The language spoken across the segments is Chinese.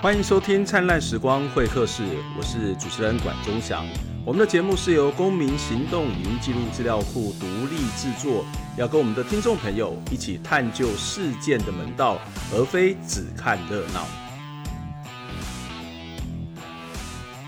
欢迎收听《灿烂时光会客室》，我是主持人管中祥。我们的节目是由公民行动影音记录资料库独立制作，要跟我们的听众朋友一起探究事件的门道，而非只看热闹。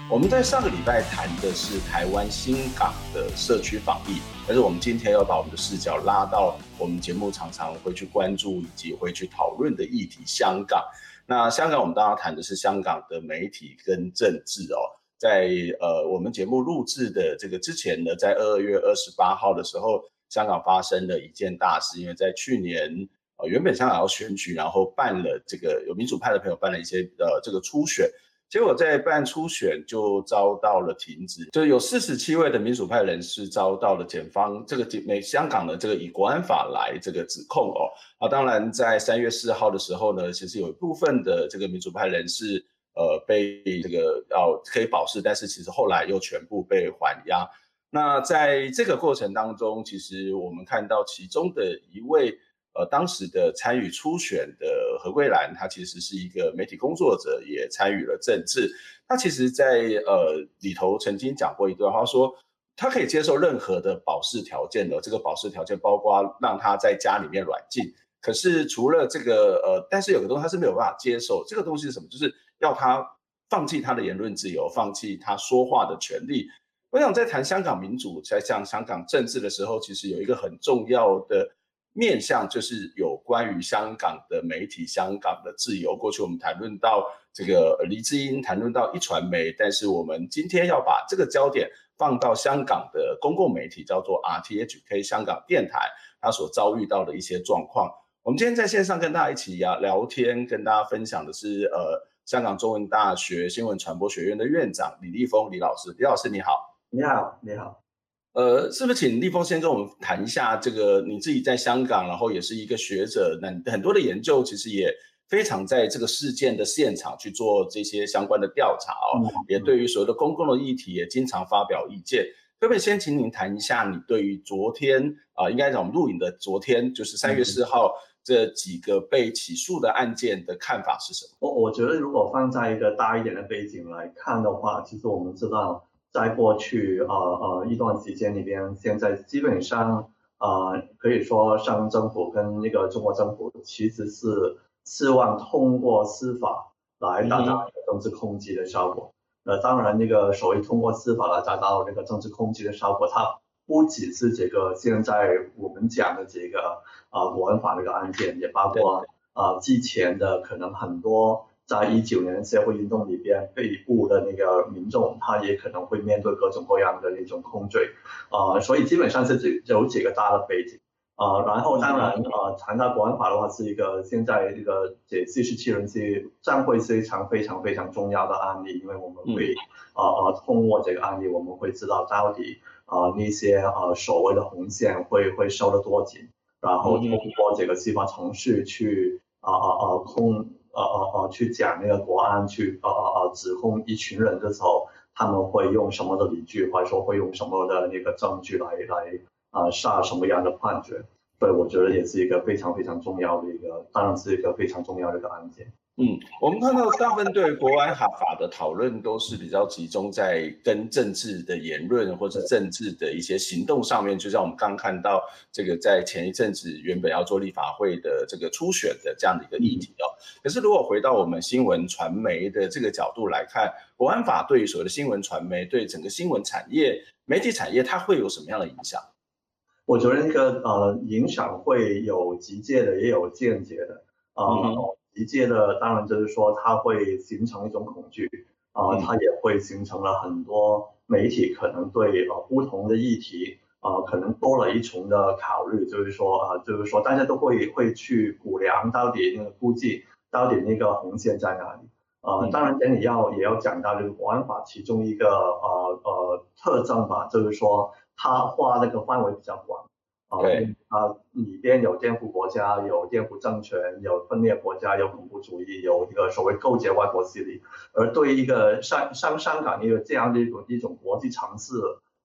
我们在上个礼拜谈的是台湾新港的社区防疫，但是我们今天要把我们的视角拉到我们节目常常会去关注以及会去讨论的议题——香港。那香港，我们刚刚谈的是香港的媒体跟政治哦。在呃，我们节目录制的这个之前呢，在二月二十八号的时候，香港发生了一件大事，因为在去年呃，原本香港要选举，然后办了这个有民主派的朋友办了一些呃这个初选。结果在办初选就遭到了停止，就有四十七位的民主派人士遭到了检方这个美香港的这个以国安法来这个指控哦。啊，当然在三月四号的时候呢，其实有一部分的这个民主派人士呃被这个要可以保释，但是其实后来又全部被还押。那在这个过程当中，其实我们看到其中的一位。呃，当时的参与初选的何桂兰，她其实是一个媒体工作者，也参与了政治。她其实在，呃里头曾经讲过一段话，说她可以接受任何的保释条件的。这个保释条件包括让她在家里面软禁。可是除了这个呃，但是有个东西她是没有办法接受。这个东西是什么？就是要她放弃她的言论自由，放弃她说话的权利。我想在谈香港民主，在讲香港政治的时候，其实有一个很重要的。面向就是有关于香港的媒体、香港的自由。过去我们谈论到这个黎智英，谈论到一传媒，但是我们今天要把这个焦点放到香港的公共媒体，叫做 RTHK 香港电台，它所遭遇到的一些状况。我们今天在线上跟大家一起呀聊天，跟大家分享的是呃香港中文大学新闻传播学院的院长李立峰李老师，李老师你好，你好，你好。呃，是不是请立峰先跟我们谈一下这个你自己在香港，然后也是一个学者，那很多的研究其实也非常在这个事件的现场去做这些相关的调查哦，嗯、也对于所有的公共的议题也经常发表意见。可不可以先请您谈一下你对于昨天啊、呃，应该讲我们录影的昨天，就是三月四号这几个被起诉的案件的看法是什么？我我觉得如果放在一个大一点的背景来看的话，其实我们知道。在过去呃呃一段时间里边，现在基本上呃可以说，上政府跟那个中国政府其实是希望通过司法来达到政治控制的效果。那、当然，那个所谓通过司法来达到那个政治控制的效果，它不只是这个现在我们讲的这个啊、呃、国安法那个案件，也包括啊之前的可能很多。在一九年社会运动里边被捕的那个民众，他也可能会面对各种各样的那种控罪，啊、呃，所以基本上是这有几个大的背景，啊、呃，然后当然啊，谈、呃、到国安法的话，是一个现在这个这四十七人是将会非常非常非常重要的案例，因为我们会啊啊、呃、通过这个案例，我们会知道到底啊、呃、那些啊、呃、所谓的红线会会收得多紧，然后通过这个司法程序去啊啊啊控。呃呃呃，去讲那个国安，去呃呃呃指控一群人的时候，他们会用什么的理据，或者说会用什么的那个证据来来啊下什么样的判决？对我觉得也是一个非常非常重要的一个，当然是一个非常重要的一个案件。嗯，我们看到大部分对国安法的讨论都是比较集中在跟政治的言论或者政治的一些行动上面，就像我们刚看到这个在前一阵子原本要做立法会的这个初选的这样的一个议题哦。可是如果回到我们新闻传媒的这个角度来看，国安法对于所谓的新闻传媒，对整个新闻产业、媒体产业，它会有什么样的影响？我觉得那个呃影响会有直接的，也有间接的啊。直接的当然就是说，它会形成一种恐惧啊，它也会形成了很多媒体可能对呃不同的议题啊，可能多了一重的考虑，就是说啊，就是说大家都会会去估量到底那个估计到底那个红线在哪里啊。当然，这里要也要讲到这个国安法其中一个呃呃特征吧，就是说它画那个范围比较广。对啊，里边有颠覆国家，有颠覆政权，有分裂国家，有恐怖主义，有一个所谓勾结外国势力。而对于一个香香香港一个这样的一种一种国际城市，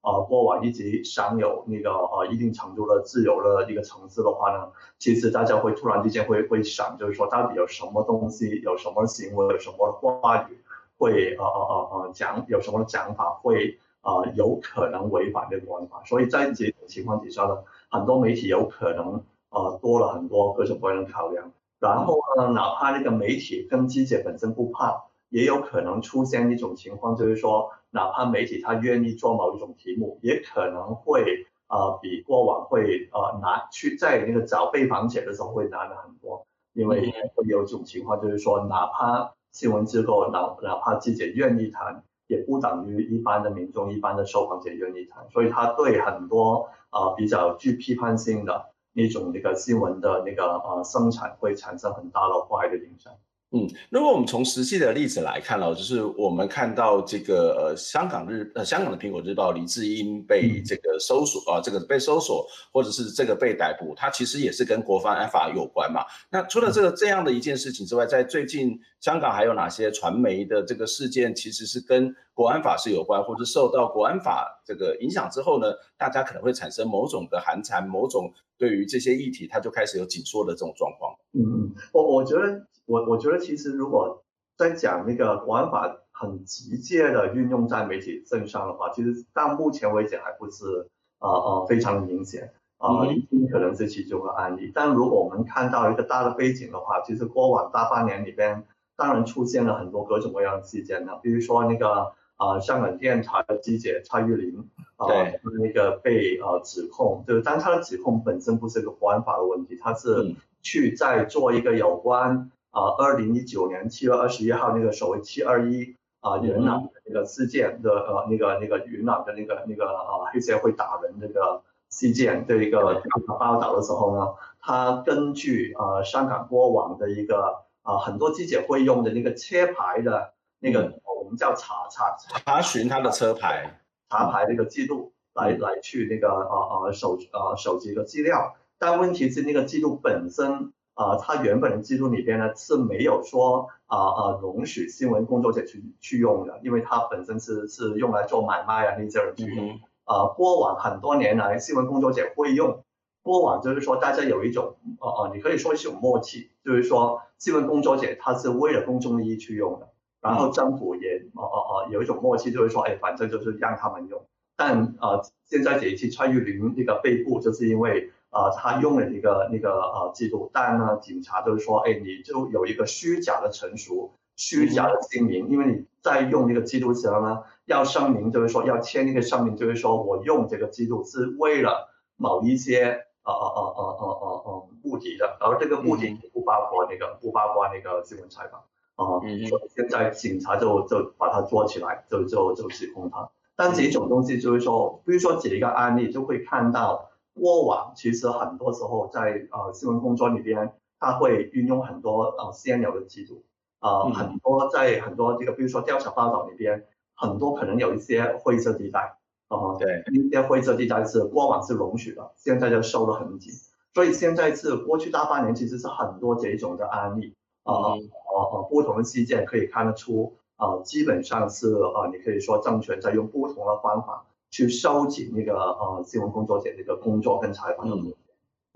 呃过往一直享有那个呃一定程度的自由的一个城市的话呢，其实大家会突然之间会会想，就是说到底有什么东西，有什么行为，有什么话语会呃呃呃呃讲，有什么讲法会呃有可能违反这个国安法。所以在这种情况底下呢，很多媒体有可能呃多了很多各种各样的考量。然后呢，哪怕那个媒体跟记者本身不怕。也有可能出现一种情况，就是说，哪怕媒体他愿意做某一种题目，也可能会呃比过往会呃难去在那个找被访者的时候会难了很多，因为会有一种情况，就是说，哪怕新闻机构哪哪怕记者愿意谈，也不等于一般的民众、一般的受访者愿意谈，所以他对很多呃比较具批判性的那种那个新闻的那个呃生产会产生很大的坏的影响。嗯，如果我们从实际的例子来看了，就是我们看到这个呃香港日呃香港的苹果日报李智英被这个搜索啊、呃，这个被搜索或者是这个被逮捕，它其实也是跟国安法有关嘛。那除了这个这样的一件事情之外，在最近香港还有哪些传媒的这个事件其实是跟国安法是有关，或者受到国安法这个影响之后呢，大家可能会产生某种的寒蝉，某种对于这些议题，它就开始有紧缩的这种状况。嗯，我我觉得。我我觉得其实如果在讲那个国安法很直接的运用在媒体身上的话，其实到目前为止还不是呃呃非常明显啊，呃、嗯、可能是其中的案例。但如果我们看到一个大的背景的话，其实过往大半年里边，当然出现了很多各种各样的事件呢，比如说那个啊、呃、香港电台的记者蔡玉玲啊，呃、那个被呃指控，就是但他的指控本身不是一个国安法的问题，他是去在做一个有关。啊，二零一九年七月二十一号那个所谓七二一啊元朗的那个事件的呃那个那个元朗的那个那个啊黑社会打人那个事件的一个报道的时候呢，他根据啊香港过往的一个啊很多记者会用的那个车牌的那个我们叫查查查询他的车牌。查牌那个记录来来去那个啊啊手啊手机的资料，但问题是那个记录本身。啊，他原本的记录里边呢是没有说啊啊容许新闻工作者去去用的，因为它本身是是用来做买卖啊那些人去用。嗯、啊，过往很多年来，新闻工作者会用，过往就是说大家有一种啊啊，你可以说是一种默契，就是说新闻工作者他是为了公众利益去用的，然后政府也啊啊啊有一种默契，就是说哎，反正就是让他们用。但啊，现在这一次蔡玉玲那个被捕，就是因为。啊、呃，他用了一个那个呃记录，但呢，警察就是说，哎，你就有一个虚假的陈述，虚假的姓名，因为你在用那个记录时候呢，要声明，就是说要签一个声明，就是说我用这个记录是为了某一些呃呃呃呃呃呃呃目的的，而这个目的不包括那个不包括那个新闻采访啊，所以现在警察就就把它做起来，就就就指控他。但这种东西就是说，比如说几个案例就会看到。过往其实很多时候在呃新闻工作里边，他会运用很多呃现有的制度，呃、嗯、很多在很多这个比如说调查报道里边，很多可能有一些灰色地带，啊、呃、对，一些灰色地带是过往是容许的，现在就收得很紧，所以现在是过去大半年其实是很多这种的案例，呃呃呃不同的事件可以看得出，呃基本上是啊你可以说政权在用不同的方法。去收集那个呃新闻工作者这个工作跟采访的嗯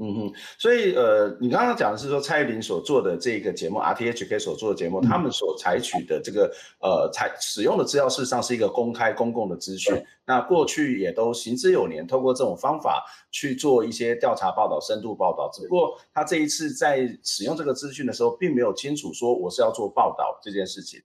嗯嗯，所以呃，你刚刚讲的是说蔡依林所做的这个节目，RTHK 所做的节目，嗯、他们所采取的这个呃采使用的资料，事实上是一个公开公共的资讯。那过去也都行之有年，透过这种方法去做一些调查报道、深度报道。只不过他这一次在使用这个资讯的时候，并没有清楚说我是要做报道这件事情。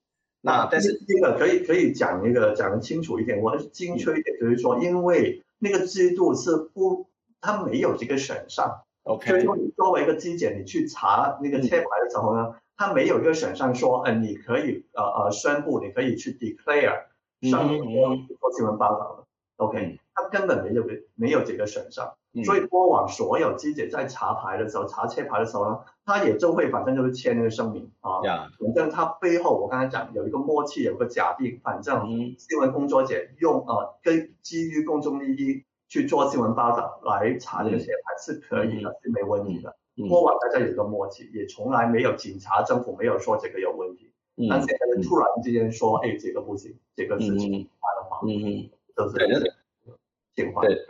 那但是这个可以可以讲一个讲得清楚一点，或者是精确一点，就是说，因为那个制度是不，它没有这个选项。OK，所以说你作为一个机检，你去查那个车牌的时候呢，它没有一个选项说，呃，你可以呃呃宣布，你可以去 declare 上面做新闻报道的。OK，它根本没有没有这个选项。所以过往所有记者在查牌的时候，查车牌的时候呢，他也就会反正就是签那个声明啊.反正他背后我刚才讲有一个默契，有个假定，反正新闻工作者用呃跟基于公众利益去做新闻报道来查这个车牌是可以的，是没问题的。过往大家有一个默契，也从来没有警察政府没有说这个有问题，但现在突然之间说，哎，这个不行，这个事情不的话，嗯嗯，都是。情况。对。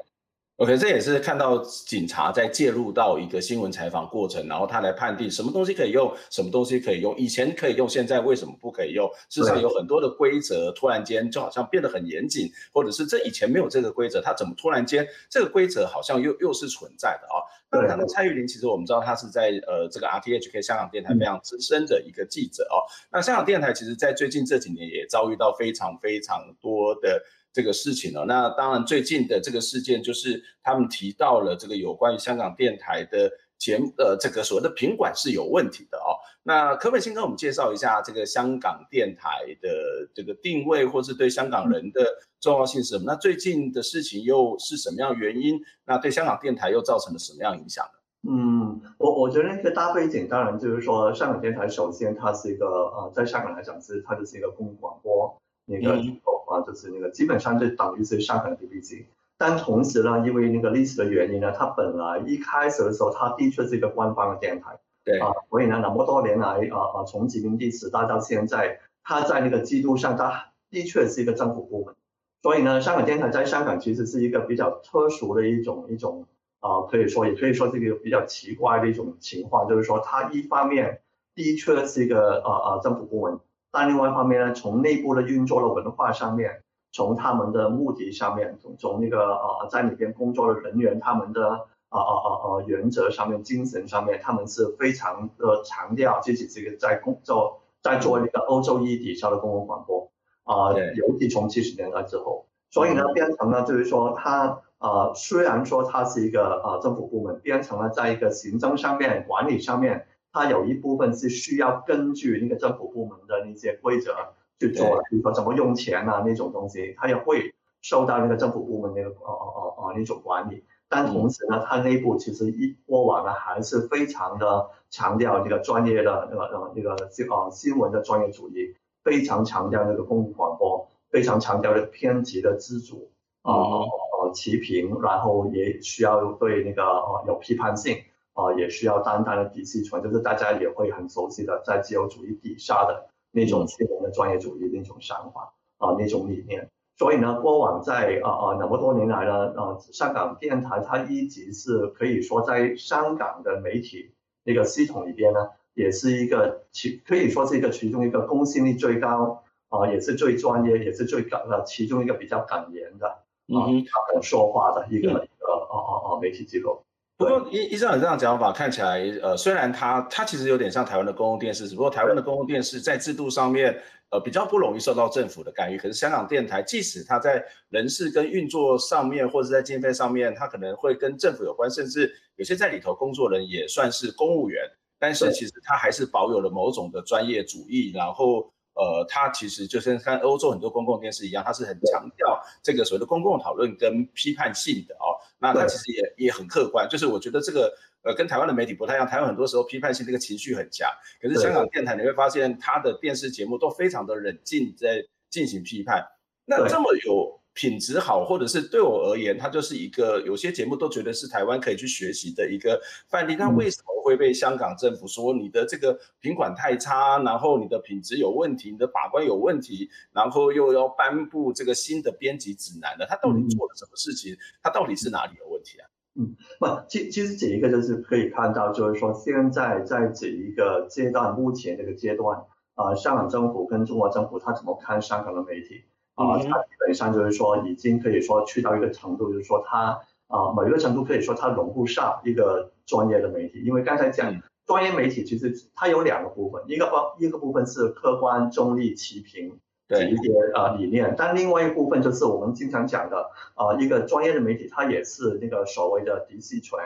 OK，这也是看到警察在介入到一个新闻采访过程，然后他来判定什么东西可以用，什么东西可以用，以前可以用，现在为什么不可以用？事实上有很多的规则突然间就好像变得很严谨，或者是这以前没有这个规则，它怎么突然间这个规则好像又又是存在的啊？那谈到蔡玉玲，其实我们知道他是在呃这个 RTHK 香港电台非常资深的一个记者哦。那香港电台其实在最近这几年也遭遇到非常非常多的。这个事情呢，那当然最近的这个事件就是他们提到了这个有关于香港电台的前呃这个所谓的品管是有问题的哦。那可不可以先跟我们介绍一下这个香港电台的这个定位，或是对香港人的重要性是什么？那最近的事情又是什么样原因？那对香港电台又造成了什么样影响呢？嗯，我我觉得那个大背景当然就是说，香港电台首先它是一个呃在香港来讲是它就是一个公共广播那个。嗯啊，就是那个基本上就等于是香港的 BBC，但同时呢，因为那个历史的原因呢，它本来一开始的时候，它的确是一个官方的电台，对啊，所以呢，那么多年来啊啊，从殖民地时代到现在，它在那个制度上，它的确是一个政府部门，所以呢，香港电台在香港其实是一个比较特殊的一种一种啊，可以说也可以说是一个比较奇怪的一种情况，就是说它一方面的确是一个啊啊政府部门。但另外一方面呢，从内部的运作的文化上面，从他们的目的上面，从从那个呃在里边工作的人员他们的呃呃呃呃原则上面、精神上面，他们是非常的强调自己这个在工作在做一个欧洲一体下的公共广播啊，呃、尤其从七十年代之后，所以呢变成了就是说它呃虽然说它是一个呃政府部门，变成了在一个行政上面、管理上面。它有一部分是需要根据那个政府部门的那些规则去做的，比如说怎么用钱啊那种东西，它也会受到那个政府部门那个哦哦哦哦那种管理。但同时呢，它内部其实一过往呢还是非常的强调那个专业的那个呃那个新呃新闻的专业主义，非常强调那个公共广播，非常强调的偏激的自主啊呃齐平，然后也需要对那个呃有批判性。啊、呃，也需要单单的底气存，就是大家也会很熟悉的，在自由主义底下的那种新闻的专业主义那种想法啊、呃，那种理念。所以呢，过往在啊啊那么多年来呢，啊、呃，香港电台它一直是可以说在香港的媒体那个系统里边呢，也是一个其可以说是一个其中一个公信力最高啊、呃，也是最专业，也是最敢的其中一个比较敢言的啊，敢、呃、说话的一个、嗯、一个啊啊啊媒体机构。不过依依照你这样讲法，看起来，呃，虽然它它其实有点像台湾的公共电视，只不过台湾的公共电视在制度上面，呃，比较不容易受到政府的干预。可是香港电台，即使它在人事跟运作上面，或者在经费上面，它可能会跟政府有关，甚至有些在里头工作人也算是公务员，但是其实它还是保有了某种的专业主义，然后。呃，它其实就是跟欧洲很多公共电视一样，它是很强调这个所谓的公共讨论跟批判性的哦。那他其实也也很客观，就是我觉得这个呃跟台湾的媒体不太一样，台湾很多时候批判性这个情绪很强，可是香港电台你会发现它的电视节目都非常的冷静在进行批判。那这么有品质好，或者是对我而言，它就是一个有些节目都觉得是台湾可以去学习的一个范例。那为什么会被香港政府说你的这个品管太差，然后你的品质有问题，你的把关有问题，然后又要颁布这个新的编辑指南呢？他到底做了什么事情？他到底是哪里有问题啊？嗯，不，其其实这一个就是可以看到，就是说现在在这一个阶段，目前这个阶段啊、呃，香港政府跟中国政府他怎么看香港的媒体？啊，它基本上就是说，已经可以说去到一个程度，就是说它啊，某一个程度可以说它容不上一个专业的媒体，因为刚才讲专业媒体其实它有两个部分，一个方一个部分是客观中立齐平的一些呃理念，但另外一部分就是我们经常讲的啊，一个专业的媒体它也是那个所谓的嫡系权，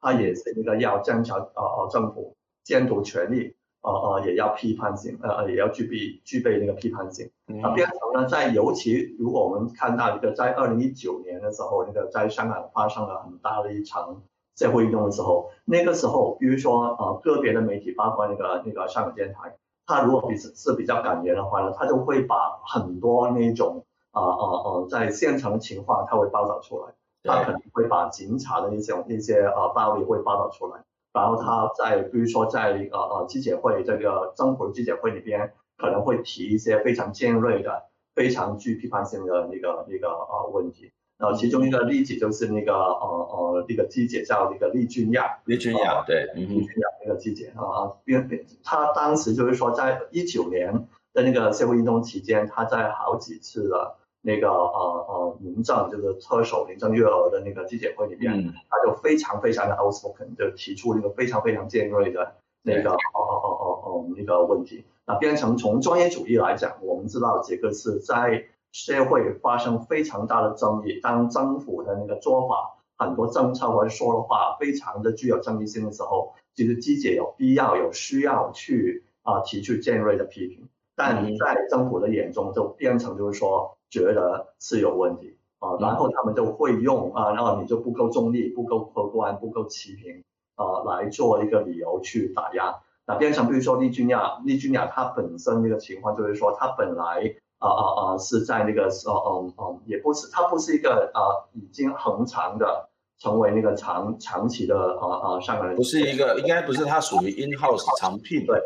它也是那个要增强啊啊政府监督权力。呃呃，也要批判性，呃呃，也要具备具备那个批判性。那变成呢，在尤其如果我们看到一个在二零一九年的时候，那个在香港发生了很大的一场社会运动的时候，那个时候，比如说呃个别的媒体，包括那个那个香港电台，它如果比是比较敢言的话呢，它就会把很多那种啊啊啊在现场的情况，它会报道出来，他可能会把警察的一些一些呃暴力会报道出来。然后他在，比如说在呃呃记者会这个政府的记者会里边，可能会提一些非常尖锐的、非常具批判性的那个那个呃问题。然后其中一个例子就是那个呃呃那个记者叫那个利君亚，利君亚对，利君亚那个记者啊，因为他当时就是说在一九年的那个社会运动期间，他在好几次的那个呃呃民政就是特首林郑月娥的那个记者会里面，嗯、他就非常非常的 outspoken，就提出那个非常非常尖锐的那个哦哦哦哦哦那个问题。那变成从专业主义来讲，我们知道这个是在。社会发生非常大的争议，当政府的那个做法、很多政策或者说的话非常的具有争议性的时候，其实记者有必要、有需要去啊、呃、提出尖锐的批评。但在政府的眼中，就变成就是说觉得是有问题啊、呃，然后他们就会用啊，然后你就不够中立、不够客观、不够持平啊来做一个理由去打压。那变成比如说利君亚，利君亚他本身那个情况就是说他本来。啊啊啊！是在那个呃嗯嗯，也不是，它不是一个呃已经恒长的成为那个长长期的呃呃上港人，不是一个，应该不是它属于 in house 长聘，对，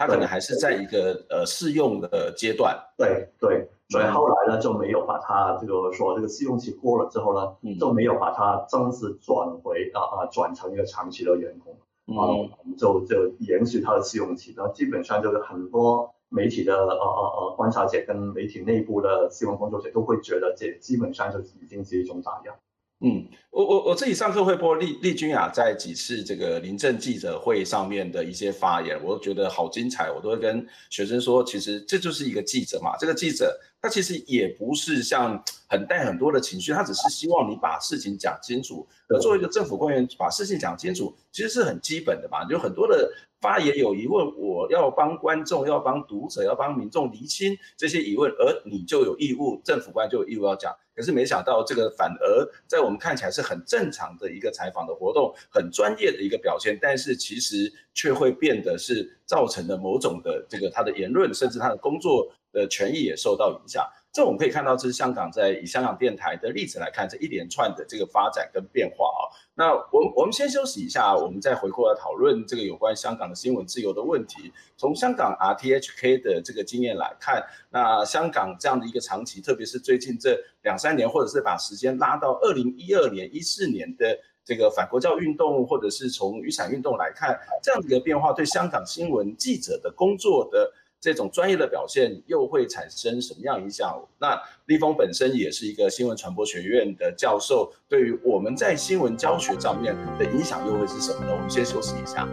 它可能还是在一个呃试用的阶段，对对，所以后来呢就没有把它这个说这个试用期过了之后呢，嗯、就没有把它正式转回啊啊转成一个长期的员工，啊、嗯，我们就就延续它的试用期，然后基本上就是很多。媒体的呃呃呃观察者跟媒体内部的新闻工作者都会觉得，这基本上就已经是一种打压。嗯，我我我自己上课会播丽丽君雅在几次这个临阵记者会上面的一些发言，我都觉得好精彩，我都会跟学生说，其实这就是一个记者嘛，这个记者他其实也不是像很带很多的情绪，他只是希望你把事情讲清楚。而作为一个政府官员，把事情讲清楚，其实是很基本的嘛，就很多的。发言有疑问，我要帮观众、要帮读者、要帮民众厘清这些疑问，而你就有义务，政府官就有义务要讲。可是没想到，这个反而在我们看起来是很正常的一个采访的活动，很专业的一个表现，但是其实却会变得是造成了某种的这个他的言论，甚至他的工作的权益也受到影响。这我们可以看到，这是香港在以香港电台的例子来看，这一连串的这个发展跟变化啊。那我们我们先休息一下，我们再回过来讨论这个有关香港的新闻自由的问题。从香港 RTHK 的这个经验来看，那香港这样的一个长期，特别是最近这两三年，或者是把时间拉到二零一二年、一四年的这个反国教运动，或者是从雨伞运动来看，这样的一个变化对香港新闻记者的工作的。这种专业的表现又会产生什么样影响？那立峰本身也是一个新闻传播学院的教授，对于我们在新闻教学上面的影响又会是什么呢？我们先休息一下。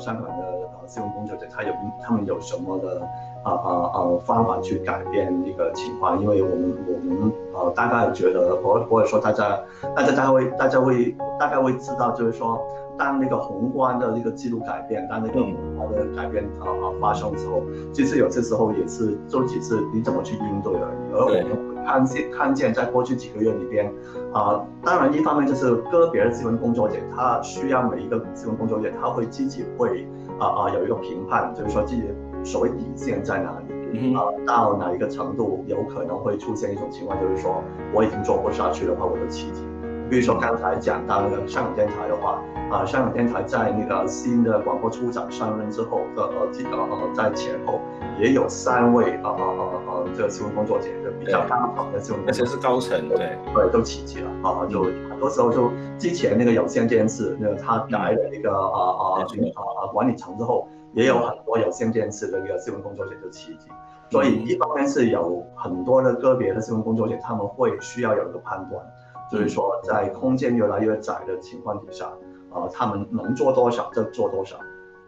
香港的呃金融工作者，他有他们有什么的啊啊啊方法去改变一个情况？因为我们我们呃大概觉得，或或者说大家大家大概会大家会大概会知道，就是说当那个宏观的这个制度改变，当那个宏观的改变啊啊发生之后，其实有些时候也是就只是你怎么去应对而已。而我们看见看见在过去几个月里边啊，当然一方面就是个别的新闻工作者，他需要每一个新闻工作者他会自己会啊啊有一个评判，就是说自己。所谓底线在哪里？啊，到哪一个程度有可能会出现一种情况，就是说我已经做不下去的话，我就辞职。比如说刚才讲到那个香港电台的话，啊，香港电台在那个新的广播处长上任之后的呃这个呃在前后也有三位啊啊这个新闻工作者就比较大好的新闻，而且是高层，对。对都辞职了啊，就很多时候就之前那个有线电视那个他来了那个啊啊啊啊管理层之后。也有很多有线电视的一个新闻工作者就辞职，所以一方面是有很多的个别的新闻工作者，他们会需要有一个判断，就是说在空间越来越窄的情况底下，啊、呃，他们能做多少就做多少，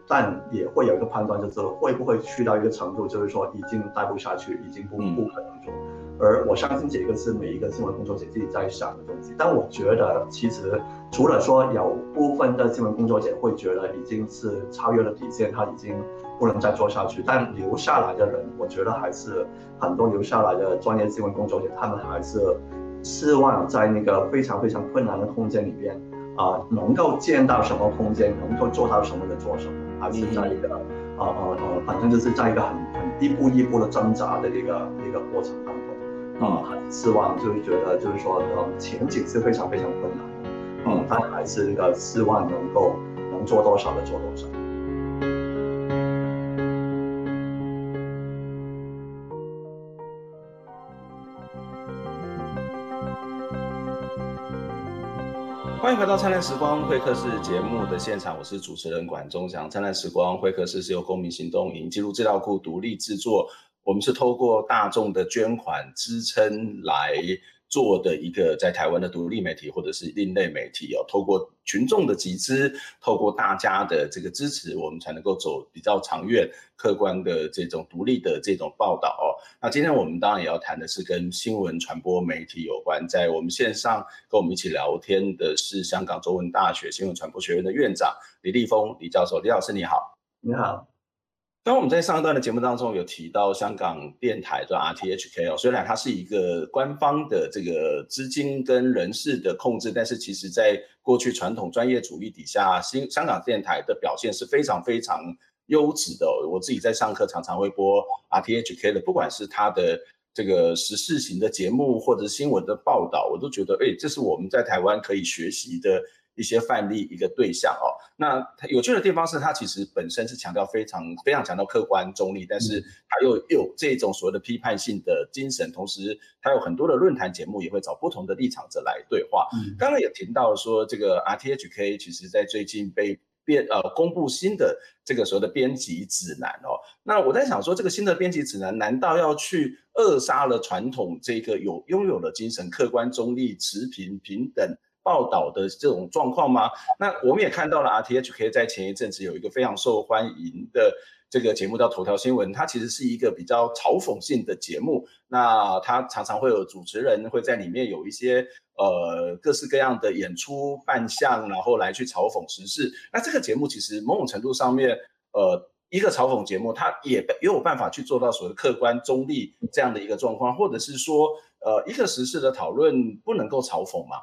但也会有一个判断，就是会不会去到一个程度，就是说已经待不下去，已经不不可能做。而我相信这个是每一个新闻工作者自己在想的东西。但我觉得，其实除了说有部分的新闻工作者会觉得已经是超越了底线，他已经不能再做下去，但留下来的人，我觉得还是很多留下来的专业新闻工作者，他们还是希望在那个非常非常困难的空间里边啊、呃，能够见到什么空间，能够做到什么就做什么，还是在一个呃呃呃，反正就是在一个很很一步一步的挣扎的一个一个过程当中。啊，很失望，就是觉得就是说，呃，前景是非常非常困难，嗯，但还是那个希望能够能做多少的做多少。欢迎回到灿烂时光会客室节目的现场，我是主持人管中祥。灿烂时光会客室是由公民行动营记录资料库独立制作。我们是透过大众的捐款支撑来做的一个在台湾的独立媒体或者是另类媒体哦，透过群众的集资，透过大家的这个支持，我们才能够走比较长远、客观的这种独立的这种报道哦。那今天我们当然也要谈的是跟新闻传播媒体有关，在我们线上跟我们一起聊天的是香港中文大学新闻传播学院的院长李立峰李教授，李老师你好。你好。刚刚我们在上一段的节目当中有提到香港电台的 RTHK 哦，虽然它是一个官方的这个资金跟人事的控制，但是其实在过去传统专业主义底下，新香港电台的表现是非常非常优质的。我自己在上课常常会播 RTHK 的，不管是它的这个时事型的节目或者新闻的报道，我都觉得，哎，这是我们在台湾可以学习的。一些范例，一个对象哦，那它有趣的地方是，它其实本身是强调非常非常强调客观中立，但是它又有这种所谓的批判性的精神，同时它有很多的论坛节目也会找不同的立场者来对话。嗯，刚刚也提到说，这个 RTHK 其实在最近被编呃公布新的这个所谓的编辑指南哦，那我在想说，这个新的编辑指南难道要去扼杀了传统这个有拥有的精神，客观中立、持平平等？报道的这种状况吗？那我们也看到了 RTHK 在前一阵子有一个非常受欢迎的这个节目叫《头条新闻》，它其实是一个比较嘲讽性的节目。那它常常会有主持人会在里面有一些呃各式各样的演出扮相，然后来去嘲讽时事。那这个节目其实某种程度上面，呃，一个嘲讽节目，它也也有办法去做到所谓客观中立这样的一个状况，或者是说，呃，一个时事的讨论不能够嘲讽嘛？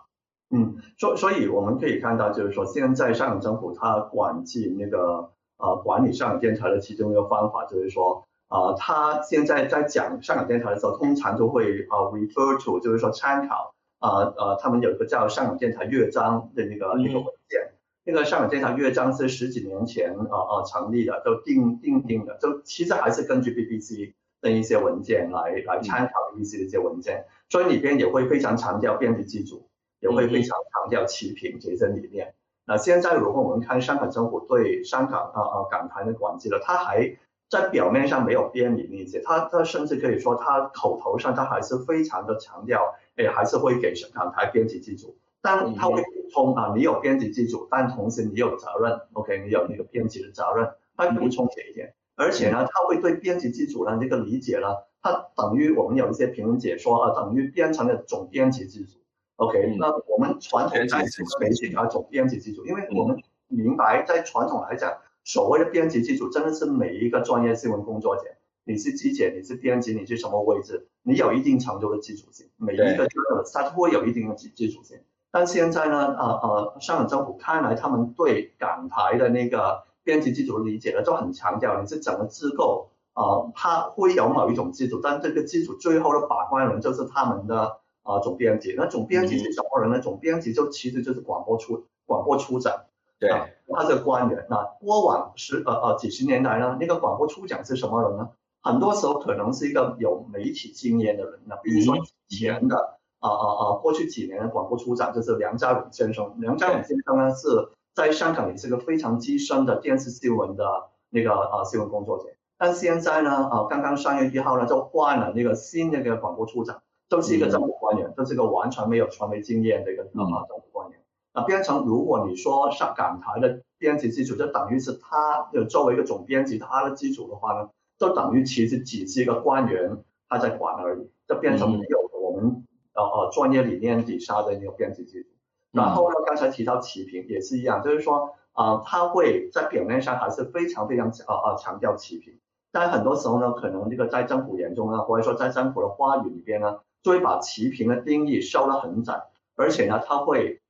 嗯，所所以我们可以看到，就是说，现在香港政府它管制那个呃管理香港电台的其中一个方法，就是说，呃，他现在在讲香港电台的时候，通常都会呃 refer to，就是说参考，呃呃，他们有一个叫香港电台乐章的那个那个文件，那个香港电台乐章是十几年前呃呃成立的，都定定定的，就其实还是根据 BBC 的一些文件来来参考 BBC 的一些文件，所以里边也会非常强调编辑自主。也会非常强调持平这些理念。那现在如果我们看香港政府对香港啊啊港台的管制了，他还在表面上没有变你那些，他他甚至可以说他口头上他还是非常的强调，哎，还是会给港台编辑自主，但他会补充啊，你有编辑自主，但同时你有责任，OK，你有那个编辑的责任，他补充这一点。而且呢，他会对编辑自主的这个理解呢，他等于我们有一些评论解说啊，等于变成了总编辑自主。OK，、嗯、那我们传统在媒体啊，总编辑技术，因为我们明白，在传统来讲，所谓的编辑技术，真的是每一个专业新闻工作者，你是记者，你是编辑，你是什么位置，你有一定程度的基础性，每一个它都会有一定的基基础性。但现在呢，呃呃，香港政府看来他们对港台的那个编辑基础的理解呢，就很强调，你是整个机构啊、呃，它会有某一种基础，但这个基础最后的把关人就是他们的。啊，总编辑，那总编辑是什么人呢？嗯、总编辑就其实就是广播处广播处长，对，啊、他是官员。那过往十呃呃几十年来呢，那个广播处长是什么人呢？很多时候可能是一个有媒体经验的人。那比如说以前的啊啊啊，过去几年的广播处长就是梁家荣先生。梁家荣先生呢是在香港也是个非常资深的电视新闻的那个啊新闻工作者。但现在呢啊，刚刚三月一号呢就换了那个新的那个广播处长。都是一个政府官员，都是一个完全没有传媒经验的一个啊政府官员。那变成如果你说上港台的编辑基础，就等于是他就作为一个总编辑，他的基础的话呢，就等于其实只是一个官员他在管而已。就变成没有我们呃呃专业理念底下的那个编辑基础。然后呢，刚才提到齐平也是一样，就是说啊、呃，他会在表面上还是非常非常啊啊、呃、强调齐平，但很多时候呢，可能这个在政府眼中呢，或者说在政府的话语里边呢，就会把齐平的定义收得很窄，而且呢，他会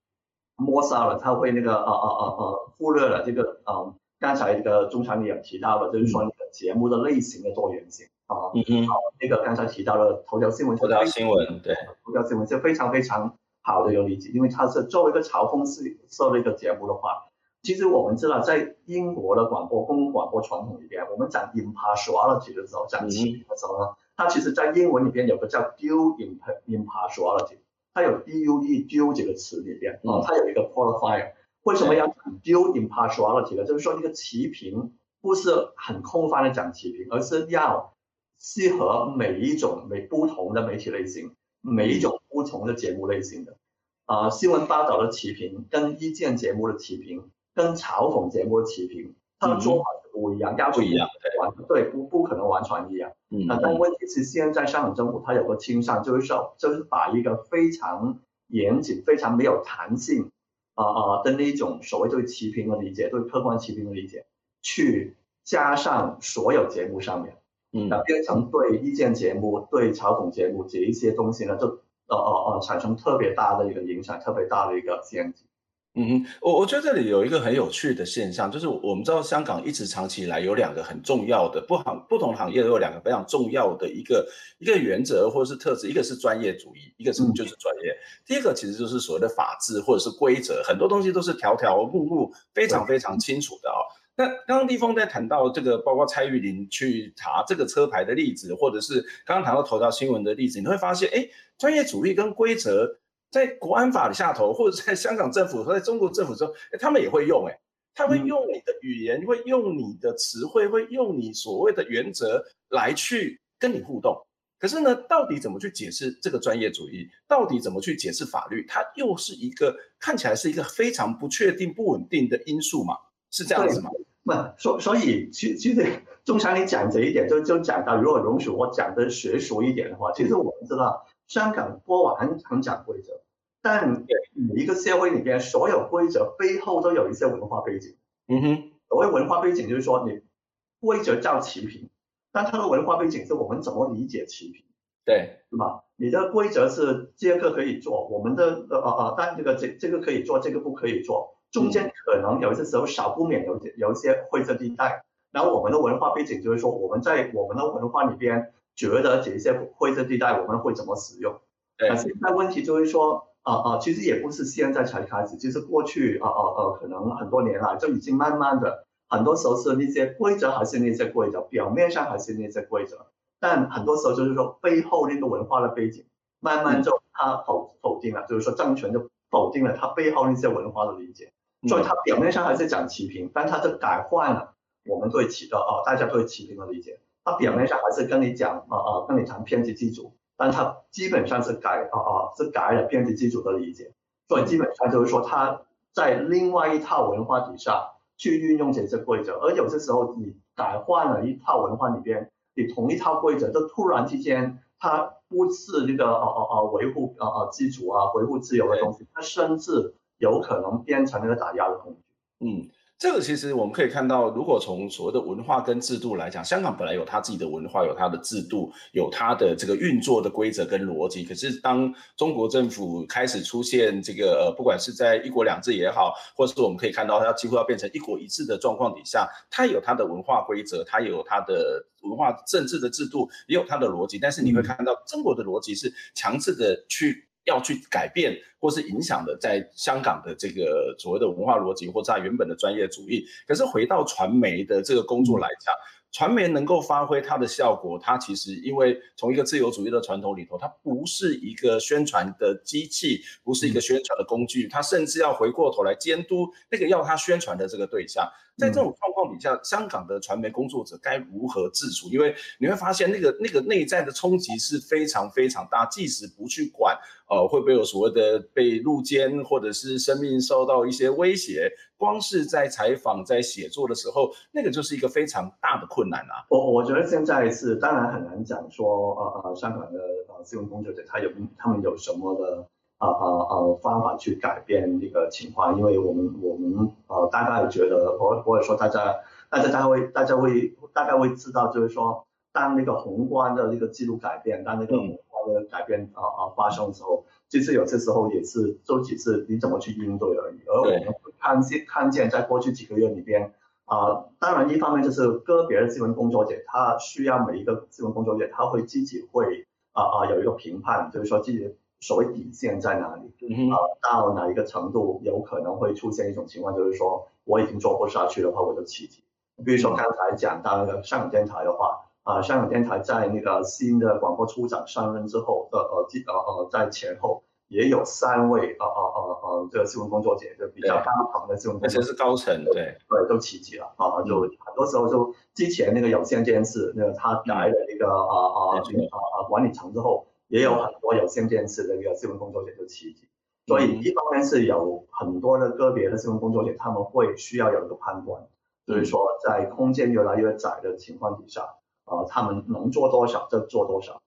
抹杀了，他会那个呃呃呃呃忽略了这个啊、呃，刚才这个钟常理也提到了，就是说那个节目的类型的多元性啊，嗯嗯，那个刚才提到了头条新闻，头条新闻对，头条新闻是非常非常。好的，有理解，因为它是作为一个嘲讽式色的一个节目的话，其实我们知道，在英国的广播公共广播传统里边，我们讲 impartiality 的时候，讲齐平的时候呢，它其实在英文里边有个叫 due impartiality，它有 due due 这个词里边啊，它有一个 qualifier。为什么要讲 due impartiality 呢？就是说这个齐平不是很空泛的讲齐平，而是要适合每一种每不同的媒体类型。每一种不同的节目类型的，啊、呃，新闻报道的齐平，跟意见节目的齐平，跟嘲讽节目的齐平，他们做法是不一样，要求不一样，完对，不不可能完全一样。嗯，但问题是现在香港政府它有个倾向，就是说，就是把一个非常严谨、非常没有弹性，啊、呃、啊的那一种所谓对齐平的理解，对客观齐平的理解，去加上所有节目上面。嗯，那变成对意见节目、对嘲讽节目这一些东西呢，就呃呃呃产生特别大的一个影响，特别大的一个限制。嗯哼，我我觉得这里有一个很有趣的现象，就是我们知道香港一直长期以来有两个很重要的不行不同行业都有两个非常重要的一个一个原则或者是特质，一个是专业主义，一个是就是专业。嗯、第一个其实就是所谓的法治或者是规则，很多东西都是条条目目非常非常清楚的啊、哦。那刚刚立峰在谈到这个，包括蔡玉林去查这个车牌的例子，或者是刚刚谈到头条新闻的例子，你会发现，哎，专业主义跟规则在国安法的下头，或者在香港政府和在中国政府中，哎，他们也会用，哎，他会用你的语言，会用你的词汇，会用你所谓的原则来去跟你互动。可是呢，到底怎么去解释这个专业主义？到底怎么去解释法律？它又是一个看起来是一个非常不确定、不稳定的因素嘛？是这样子吗？不，所所以其其实钟常你讲这一点，就就讲到，如果容许我讲的学术一点的话，其实我们知道香港过往很很讲规则，但每一个社会里边所有规则背后都有一些文化背景。嗯哼，所谓文化背景就是说，你规则叫齐平，但它的文化背景是我们怎么理解齐平？对，是吧？你的规则是这个可以做，我们的呃呃呃，但这个这这个可以做，这个不可以做。中间可能有些时候少不免有有一些灰色地带，然后我们的文化背景就是说，我们在我们的文化里边觉得这些灰色地带我们会怎么使用？那现在问题就是说，啊、呃、啊，其实也不是现在才开始，其实过去啊啊啊，可能很多年来就已经慢慢的，很多时候是那些规则还是那些规则，表面上还是那些规则，但很多时候就是说背后那个文化的背景，慢慢就他否否定了，就是说政权就否定了他背后那些文化的理解。所以它表面上还是讲齐平，但它就改换了我们对齐的啊，大家对齐平的理解。它表面上还是跟你讲啊啊，跟你谈编辑基础，但它基本上是改啊啊，是改了编辑基础的理解。所以基本上就是说，它在另外一套文化底下去运用这些规则，而有些时候你改换了一套文化里边，你同一套规则，就突然之间它不是那个啊啊啊维护啊啊基础啊维护自由的东西，它甚至。有可能变成那个打压的工具。嗯，这个其实我们可以看到，如果从所谓的文化跟制度来讲，香港本来有它自己的文化，有它的制度，有它的这个运作的规则跟逻辑。可是当中国政府开始出现这个呃，不管是在一国两制也好，或者是我们可以看到它几乎要变成一国一制的状况底下，它有它的文化规则，它有它的文化政治的制度，也有它的逻辑。但是你会看到中国的逻辑是强制的去。要去改变或是影响的，在香港的这个所谓的文化逻辑，或者它原本的专业主义。可是回到传媒的这个工作来讲，传媒能够发挥它的效果，它其实因为从一个自由主义的传统里头，它不是一个宣传的机器，不是一个宣传的工具，它甚至要回过头来监督那个要它宣传的这个对象。在这种状况底下，香港的传媒工作者该如何自处？因为你会发现，那个那个内在的冲击是非常非常大。即使不去管，呃，会不会有所谓的被入监，或者是生命受到一些威胁，光是在采访、在写作的时候，那个就是一个非常大的困难啊。我我觉得现在是当然很难讲说，呃呃，香港的呃呃新闻工作者他有他们有什么的啊啊啊方法去改变这个情况？因为我们我们呃大概觉得，我我也说大家大家大家会大家会大概会知道，就是说当那个宏观的这个记录改变，当那个宏观的改变啊啊发生的时候，其实有些时候也是周几次你怎么去应对而已。而我们看见看见在过去几个月里边。啊、呃，当然，一方面就是个别的新闻工作者，他需要每一个新闻工作者，他会自己会啊啊、呃、有一个评判，就是说自己所谓底线在哪里，啊、呃、到哪一个程度有可能会出现一种情况，就是说我已经做不下去的话，我就辞职。比如说刚才讲到那个香港电台的话，啊、呃，香港电台在那个新的广播处长上任之后的呃记呃呃在前后。也有三位呃呃呃呃这个新闻工作者，就比较高层的新闻工作者，而且是高层，对。对，都辞职了啊，就很多时候就之前那个有线电视，那个他来了一个啊啊啊啊管理层之后，也有很多有线电视的一个新闻工作者就辞职，所以一方面是有很多的个别的新闻工作者，他们会需要有一个判断，就是说在空间越来越窄的情况底下，啊，他们能做多少就做多少。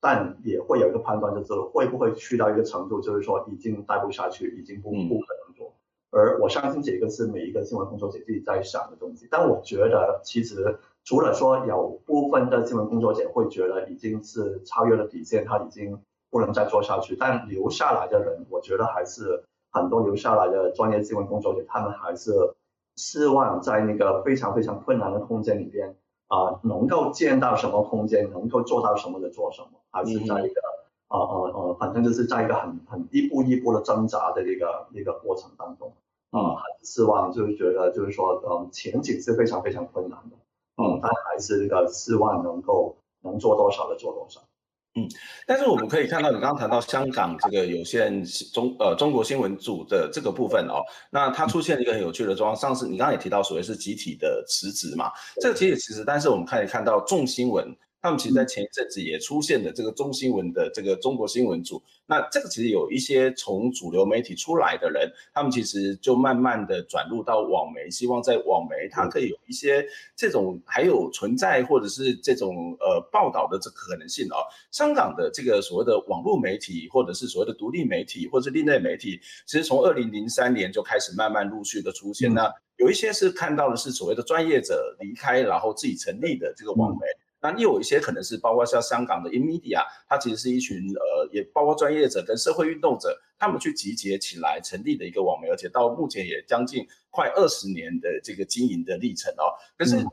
但也会有一个判断，就是会不会去到一个程度，就是说已经待不下去，已经不不可能做。而我相信这个是每一个新闻工作者自己在想的东西。但我觉得，其实除了说有部分的新闻工作者会觉得已经是超越了底线，他已经不能再做下去，但留下来的人，我觉得还是很多留下来的专业新闻工作者，他们还是希望在那个非常非常困难的空间里边。啊、呃，能够见到什么空间，能够做到什么就做什么，还是在一个，呃呃呃，反正就是在一个很很一步一步的挣扎的一个一个过程当中，啊、呃，很失望，就是觉得就是说，嗯，前景是非常非常困难的，嗯，但还是这个希望能够能做多少的做多少。嗯，但是我们可以看到，你刚刚谈到香港这个有限中呃中国新闻组的这个部分哦，那它出现一个很有趣的状况。上次你刚刚也提到，所谓是集体的辞职嘛，这个集体辞职，但是我们可以看到众新闻。他们其实，在前一阵子也出现了这个中新闻的这个中国新闻组。那这个其实有一些从主流媒体出来的人，他们其实就慢慢的转入到网媒，希望在网媒它可以有一些这种还有存在或者是这种呃报道的这可能性哦。香港的这个所谓的网络媒体，或者是所谓的独立媒体，或者是另类媒体，其实从二零零三年就开始慢慢陆续的出现。那有一些是看到的是所谓的专业者离开，然后自己成立的这个网媒。那又有一些可能是包括像香港的 immedia，它其实是一群呃，也包括专业者跟社会运动者，他们去集结起来成立的一个网媒，而且到目前也将近快二十年的这个经营的历程哦。可是。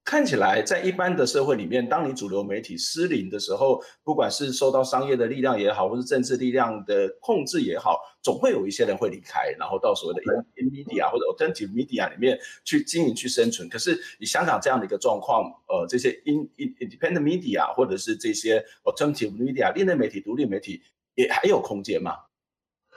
嗯看起来，在一般的社会里面，当你主流媒体失灵的时候，不管是受到商业的力量也好，或是政治力量的控制也好，总会有一些人会离开，然后到所谓的 inMedia 或者 alternative media 里面去经营、去生存。可是你香港这样的一个状况，呃，这些 in independent media 或者是这些 alternative media 另类媒体、独立媒体，也还有空间吗？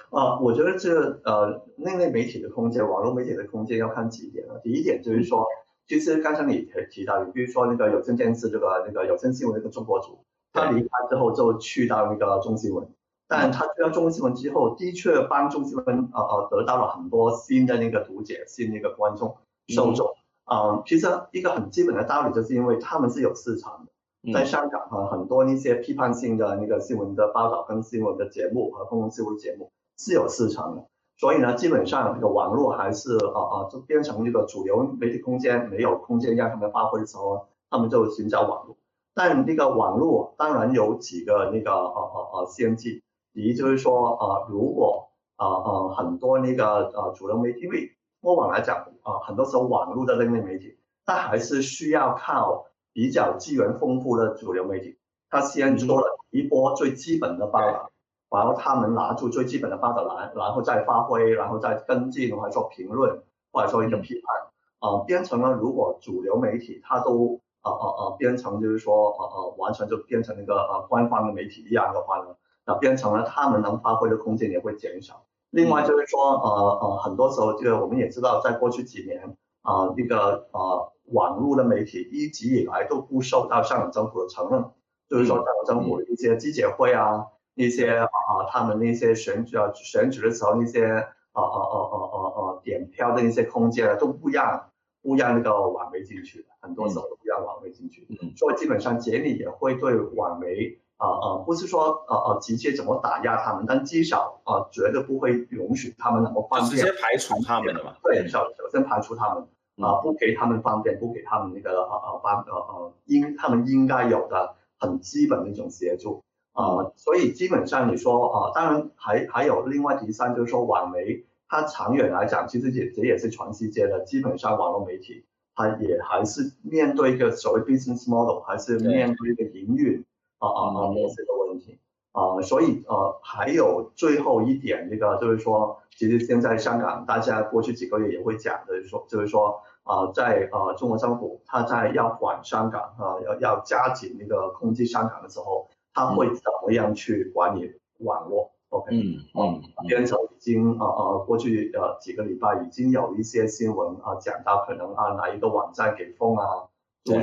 啊，我觉得这呃，另类媒体的空间、网络媒体的空间要看几点啊。第一点就是说。其实刚才你也提到，你比如说那个有线电视这个那个有线新闻那个中国组，他离开之后就去到那个中新闻，但他去到中新闻之后，的确帮中新闻呃呃得到了很多新的那个读者、新那个观众、受众。啊、呃，其实一个很基本的道理，就是因为他们是有市场的，在香港啊，很多那些批判性的那个新闻的报道跟新闻的节目和公共新闻节目是有市场的。所以呢，基本上这个网络还是啊啊，就变成这个主流媒体空间没有空间让他们发挥的时候，他们就寻找网络。但这个网络当然有几个那个呃呃呃先机，第一就是说啊，如果啊啊很多那个呃主流媒体，因为过往来讲啊，很多时候网络的另类媒体，它还是需要靠比较资源丰富的主流媒体，它先做了一波最基本的报道。然后他们拿出最基本的报道来，然后再发挥，然后再跟进，或者说评论，或者说一个批判，啊、呃，变成了如果主流媒体它都呃呃呃变成就是说呃呃完全就变成那个呃官方的媒体一样的话呢，那变成了他们能发挥的空间也会减少。另外就是说呃呃很多时候这个我们也知道，在过去几年啊、呃、那个呃网络的媒体一直以来都不受到香港政府的承认，就是说香港政府的一些记者会啊。一些啊，他们那些选举啊，选举的时候那些啊啊啊啊啊啊点票的那些空间啊，都不让不让那个网媒进去的，很多时候都不让网媒进去。嗯，所以基本上杰里也会对网媒啊啊啊，不是说啊啊直接怎么打压他们，但至少啊绝对不会允许他们那么方便，直接排除他们的嘛。对，首首先排除他们啊，不给他们方便，不给他们那个啊啊方啊啊应他们应该有的很基本的一种协助啊，所以基本上你说啊，当然还还有另外第三就是说网媒，它长远来讲其实也这也是全世界的，基本上网络媒体它也还是面对一个所谓 business model，还是面对一个营运。啊啊啊！这个问题啊，所以呃，还有最后一点，这个就是说，其实现在香港大家过去几个月也会讲的，就是说就是说啊，在啊中国政府他在要管香港啊，要要加紧那个控制香港的时候，他会怎么样去管理网络？OK，嗯嗯，编辑已经啊啊过去呃几个礼拜已经有一些新闻啊讲到可能啊哪一个网站给封啊，对。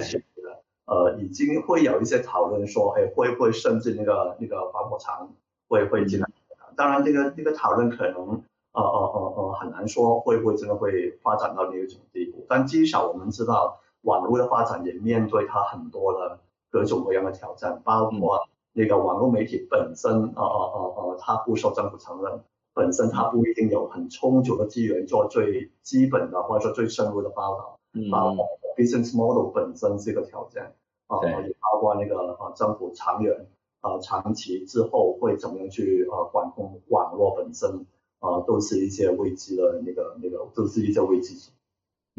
呃，已经会有一些讨论说，哎，会不会甚至那个那个防火墙会会进来？当然，这个这个讨论可能呃呃呃呃很难说会不会真的会发展到那一种地步。但至少我们知道，网络的发展也面对它很多的各种各样的挑战，包括那个网络媒体本身，呃呃呃呃，它不受政府承认，本身它不一定有很充足的资源做最基本的或者说最深入的报道，包括 business model 本身是一个挑战。啊，也包括那个呃，政府长远呃，长期之后会怎么样去呃管控网络本身啊，都是一些未知的那个那个，都是一些未知数。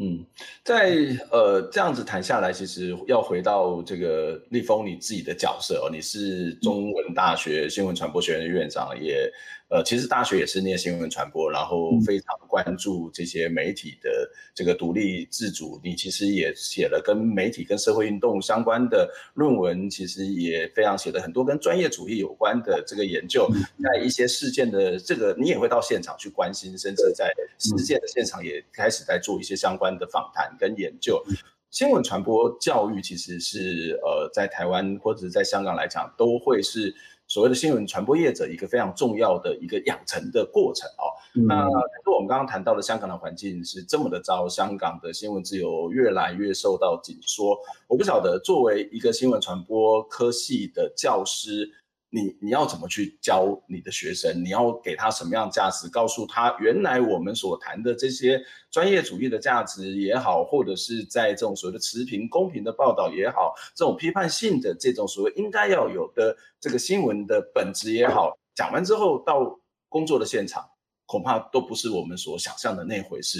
嗯，在呃这样子谈下来，其实要回到这个立峰你自己的角色哦，你是中文大学新闻传播学院的院长，也呃其实大学也是念新闻传播，然后非常关注这些媒体的这个独立自主。你其实也写了跟媒体跟社会运动相关的论文，其实也非常写了很多跟专业主义有关的这个研究，在一些事件的这个你也会到现场去关心，甚至在事件的现场也开始在做一些相关的访谈跟研究，新闻传播教育其实是呃，在台湾或者是在香港来讲，都会是所谓的新闻传播业者一个非常重要的一个养成的过程哦。嗯、那可是我们刚刚谈到的香港的环境是这么的糟，香港的新闻自由越来越受到紧缩。我不晓得作为一个新闻传播科系的教师。你你要怎么去教你的学生？你要给他什么样的价值？告诉他，原来我们所谈的这些专业主义的价值也好，或者是在这种所谓的持平、公平的报道也好，这种批判性的这种所谓应该要有的这个新闻的本质也好，讲完之后到工作的现场，恐怕都不是我们所想象的那回事。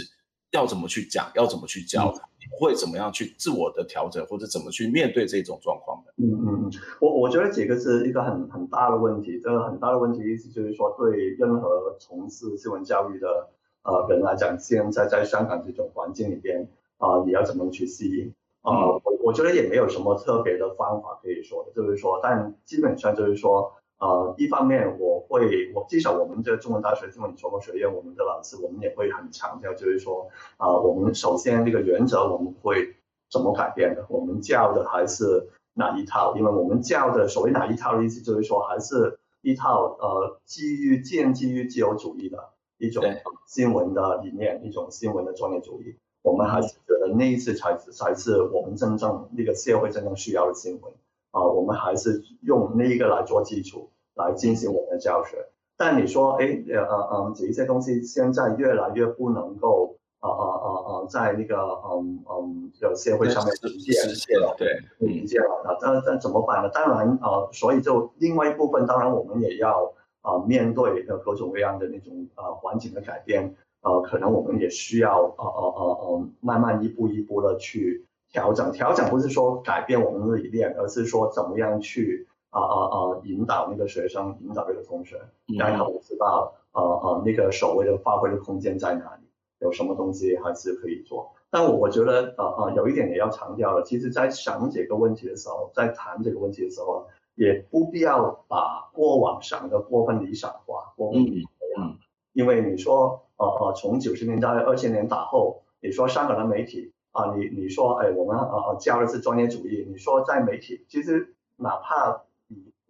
要怎么去讲？要怎么去教？你会怎么样去自我的调整，或者怎么去面对这种状况的？嗯嗯嗯，我我觉得这个是一个很很大的问题。这个很大的问题意思就是说，对任何从事新闻教育的呃人来讲，现在在香港这种环境里边啊、呃，你要怎么去适应啊？我、呃、我觉得也没有什么特别的方法可以说的，就是说，但基本上就是说。呃，一方面我会，我至少我们这个中文大学中文传播学院，我们的老师我们也会很强调，就是说，啊、呃，我们首先这个原则我们会怎么改变的？我们教的还是哪一套？因为我们教的所谓哪一套的意思，就是说还是一套呃基于建基于自由主义的一种新闻的理念，一种新闻的专业主义。我们还是觉得那一次才才是我们真正那个社会真正需要的新闻。啊、呃，我们还是用那一个来做基础来进行我们的教学。但你说，哎，呃呃呃，这一些东西现在越来越不能够，呃呃呃呃，在那个嗯嗯这个社会上面实现，实现了，对，实现了。那但但怎么办呢？当然啊、呃，所以就另外一部分，当然我们也要啊、呃、面对的各种各样的那种啊、呃、环境的改变。呃，可能我们也需要呃呃呃呃慢慢一步一步的去。调整调整不是说改变我们的理念，而是说怎么样去啊啊啊引导那个学生，引导这个同学，让他们知道呃呃那个所谓的发挥的空间在哪里，有什么东西还是可以做。但我我觉得呃呃有一点也要强调了，其实在想这个问题的时候，在谈这个问题的时候，也不必要把过往想的过分理想化，过分理想化，因为你说呃呃从九十年代二千年打后，你说香港的媒体。啊，你你说，哎，我们呃呃教的是专业主义。你说在媒体，其实哪怕你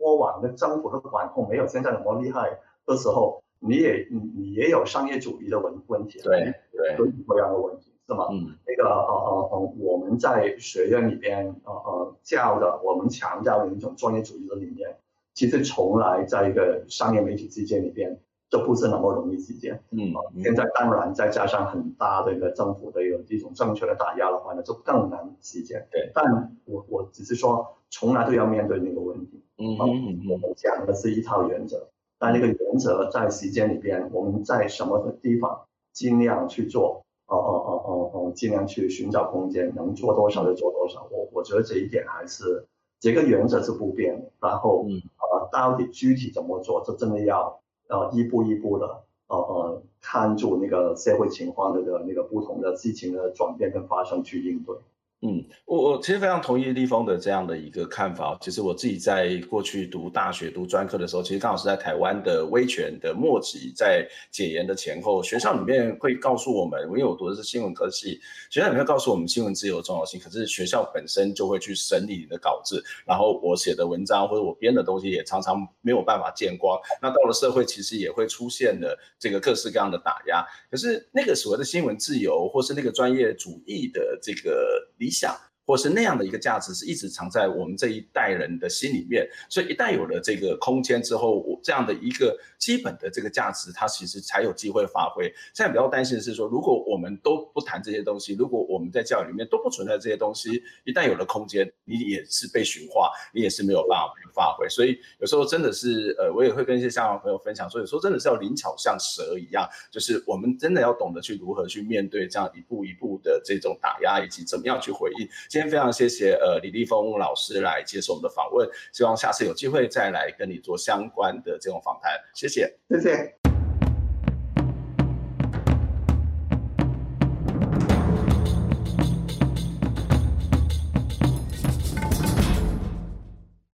过往的政府的管控没有现在那么厉害的时候，你也你你也有商业主义的问问题，对对，各种各样的问题，是吗？嗯，那个呃呃呃，我们在学院里边呃呃教的，我们强调的一种专业主义的理念，其实从来在一个商业媒体之间里边。就不是那么容易实现。嗯，现在当然再加上很大的一个政府的一种政策的打压的话呢，就更难实现。对，但我我只是说，从来都要面对那个问题。嗯嗯嗯，我们讲的是一套原则，但那个原则在时间里边，我们在什么地方尽量去做，哦哦哦哦哦，尽量去寻找空间，能做多少就做多少。我我觉得这一点还是这个原则是不变的。然后，呃，到底具体怎么做，这真的要。呃，一步一步的，呃呃，看住那个社会情况的那个不同的事情的转变跟发生去应对。嗯，我我其实非常同意立峰的这样的一个看法。其实我自己在过去读大学读专科的时候，其实刚好是在台湾的威权的末期，在解严的前后，学校里面会告诉我们，因为我读的是新闻科系，学校里面告诉我们新闻自由的重要性。可是学校本身就会去审理你的稿子，然后我写的文章或者我编的东西也常常没有办法见光。那到了社会，其实也会出现了这个各式各样的打压。可是那个所谓的新闻自由，或是那个专业主义的这个理想，或是那样的一个价值，是一直藏在我们这一代人的心里面。所以一旦有了这个空间之后，我这样的一个基本的这个价值，它其实才有机会发挥。现在比较担心的是说，如果我们都不谈这些东西，如果我们在教育里面都不存在这些东西，一旦有了空间，你也是被驯化，你也是没有办法发挥。所以有时候真的是，呃，我也会跟一些香港朋友分享说，有时候真的是要灵巧像蛇一样，就是我们真的要懂得去如何去面对这样一步一步的这种打压，以及怎么样去回应。非常谢谢呃李立峰老师来接受我们的访问，希望下次有机会再来跟你做相关的这种访谈，谢谢，谢谢。